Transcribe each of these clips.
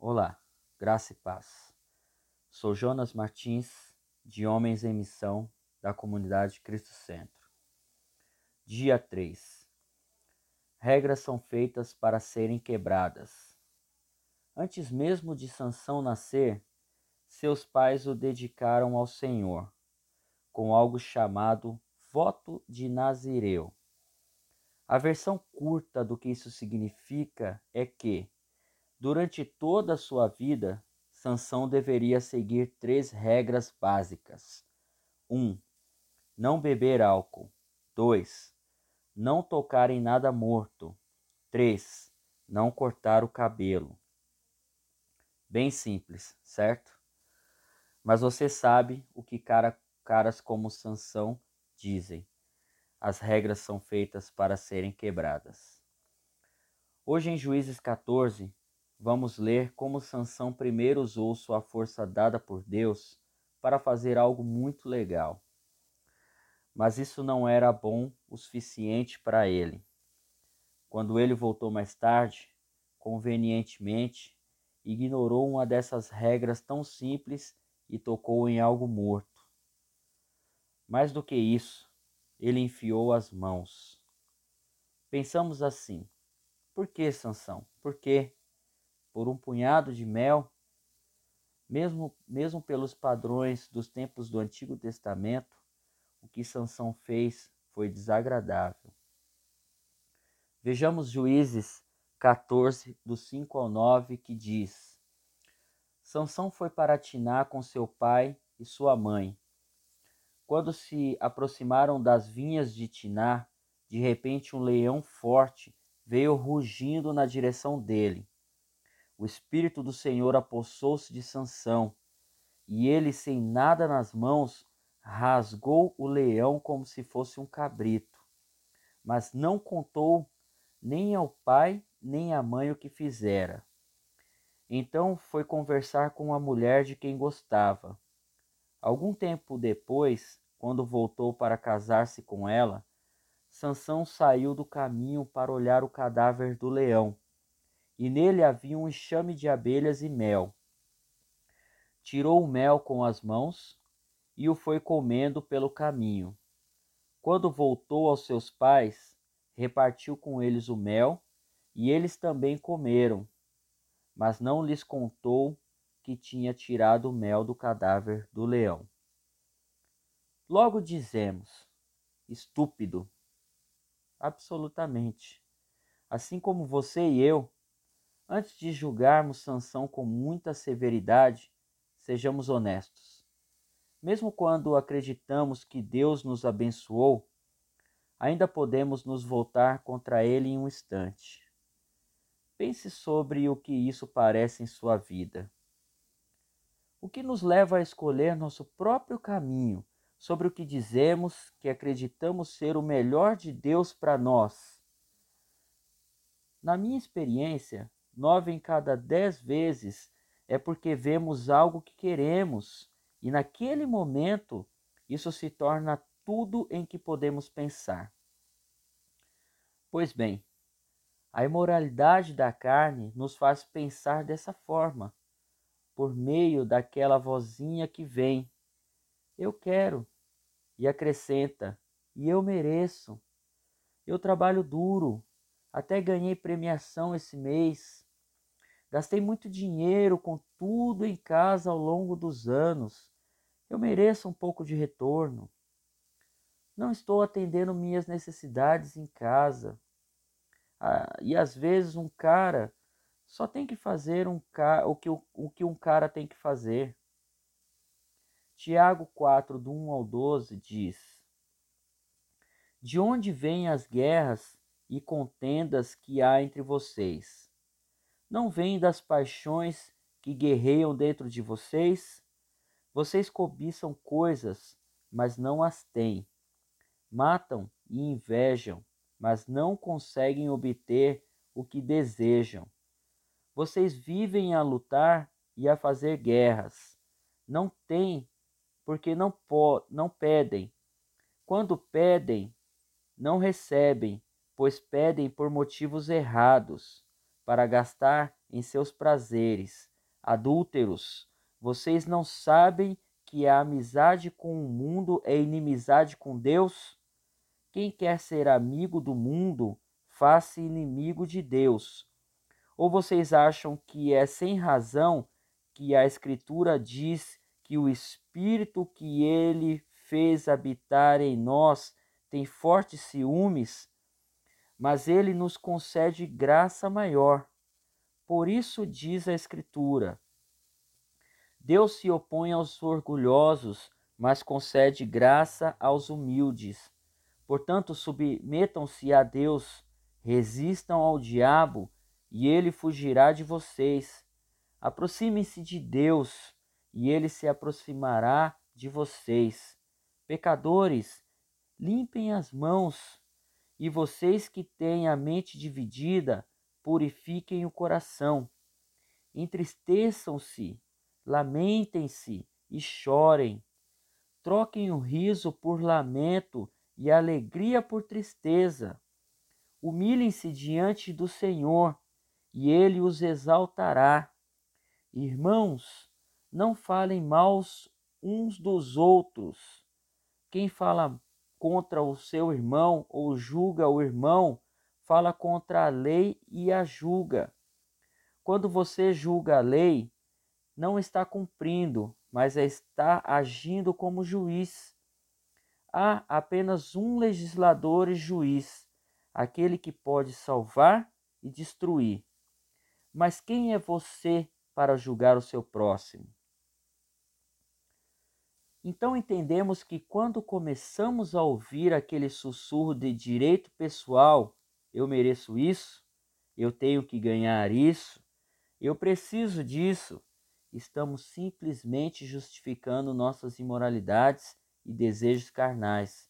Olá, graça e paz. Sou Jonas Martins, de Homens em Missão, da comunidade Cristo Centro. Dia 3. Regras são feitas para serem quebradas. Antes mesmo de Sansão nascer, seus pais o dedicaram ao Senhor, com algo chamado voto de Nazireu. A versão curta do que isso significa é que Durante toda a sua vida, Sansão deveria seguir três regras básicas. 1. Um, não beber álcool. 2. Não tocar em nada morto. 3. Não cortar o cabelo. Bem simples, certo? Mas você sabe o que cara, caras como Sansão dizem. As regras são feitas para serem quebradas. Hoje em Juízes 14, vamos ler como Sansão primeiro usou sua força dada por Deus para fazer algo muito legal. Mas isso não era bom o suficiente para ele. Quando ele voltou mais tarde, convenientemente, ignorou uma dessas regras tão simples e tocou em algo morto. Mais do que isso, ele enfiou as mãos. Pensamos assim: por que, Sansão? Por quê? Por um punhado de mel, mesmo, mesmo pelos padrões dos tempos do Antigo Testamento, o que Sansão fez foi desagradável. Vejamos Juízes 14, do 5 ao 9, que diz: Sansão foi para Tiná com seu pai e sua mãe. Quando se aproximaram das vinhas de Tiná, de repente um leão forte veio rugindo na direção dele. O espírito do Senhor apossou-se de Sansão, e ele, sem nada nas mãos, rasgou o leão como se fosse um cabrito. Mas não contou nem ao pai nem à mãe o que fizera. Então foi conversar com a mulher de quem gostava. Algum tempo depois, quando voltou para casar-se com ela, Sansão saiu do caminho para olhar o cadáver do leão e nele havia um enxame de abelhas e mel. Tirou o mel com as mãos e o foi comendo pelo caminho. Quando voltou aos seus pais, repartiu com eles o mel, e eles também comeram, mas não lhes contou que tinha tirado o mel do cadáver do leão. Logo dizemos, estúpido. Absolutamente. Assim como você e eu, Antes de julgarmos Sansão com muita severidade, sejamos honestos. Mesmo quando acreditamos que Deus nos abençoou, ainda podemos nos voltar contra ele em um instante. Pense sobre o que isso parece em sua vida. O que nos leva a escolher nosso próprio caminho sobre o que dizemos que acreditamos ser o melhor de Deus para nós? Na minha experiência, nove em cada dez vezes é porque vemos algo que queremos e naquele momento isso se torna tudo em que podemos pensar. Pois bem, a imoralidade da carne nos faz pensar dessa forma, por meio daquela vozinha que vem. Eu quero, e acrescenta, e eu mereço. Eu trabalho duro, até ganhei premiação esse mês. Gastei muito dinheiro com tudo em casa ao longo dos anos. Eu mereço um pouco de retorno. Não estou atendendo minhas necessidades em casa. Ah, e às vezes um cara só tem que fazer um o, que, o, o que um cara tem que fazer. Tiago 4, do 1 ao 12, diz: De onde vêm as guerras e contendas que há entre vocês? Não vem das paixões que guerreiam dentro de vocês? Vocês cobiçam coisas, mas não as têm. Matam e invejam, mas não conseguem obter o que desejam. Vocês vivem a lutar e a fazer guerras. Não têm, porque não, po não pedem. Quando pedem, não recebem, pois pedem por motivos errados para gastar em seus prazeres. Adúlteros, vocês não sabem que a amizade com o mundo é inimizade com Deus? Quem quer ser amigo do mundo, faz-se inimigo de Deus. Ou vocês acham que é sem razão que a Escritura diz que o Espírito que ele fez habitar em nós tem fortes ciúmes? Mas ele nos concede graça maior. Por isso diz a Escritura: Deus se opõe aos orgulhosos, mas concede graça aos humildes. Portanto, submetam-se a Deus, resistam ao diabo, e ele fugirá de vocês. Aproximem-se de Deus, e ele se aproximará de vocês. Pecadores, limpem as mãos, e vocês que têm a mente dividida, purifiquem o coração. Entristeçam-se lamentem-se e chorem. Troquem o riso por lamento e a alegria por tristeza. Humilhem-se diante do Senhor e ele os exaltará. Irmãos, não falem maus uns dos outros. Quem fala contra o seu irmão ou julga o irmão, fala contra a lei e a julga. Quando você julga a lei, não está cumprindo, mas está agindo como juiz. Há apenas um legislador e juiz, aquele que pode salvar e destruir. Mas quem é você para julgar o seu próximo? Então entendemos que quando começamos a ouvir aquele sussurro de direito pessoal, eu mereço isso, eu tenho que ganhar isso, eu preciso disso, estamos simplesmente justificando nossas imoralidades e desejos carnais,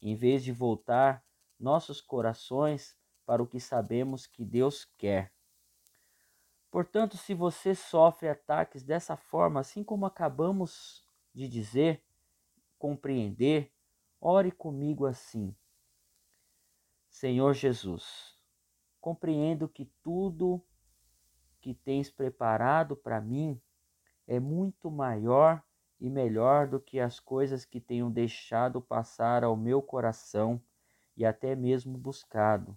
em vez de voltar nossos corações para o que sabemos que Deus quer. Portanto, se você sofre ataques dessa forma, assim como acabamos de dizer, compreender, ore comigo assim. Senhor Jesus, compreendo que tudo que tens preparado para mim é muito maior e melhor do que as coisas que tenho deixado passar ao meu coração e até mesmo buscado.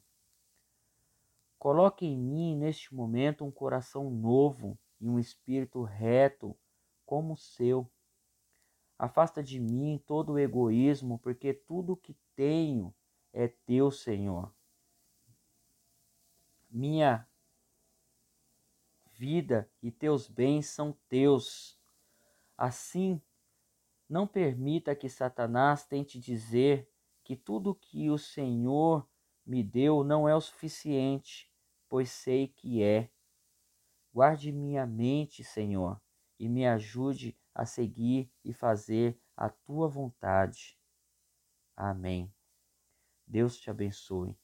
Coloque em mim neste momento um coração novo e um espírito reto como o seu. Afasta de mim todo o egoísmo, porque tudo o que tenho é teu, Senhor. Minha vida e teus bens são teus. Assim, não permita que Satanás tente dizer que tudo que o Senhor me deu não é o suficiente, pois sei que é. Guarde minha mente, Senhor, e me ajude a seguir e fazer a tua vontade. Amém. Deus te abençoe.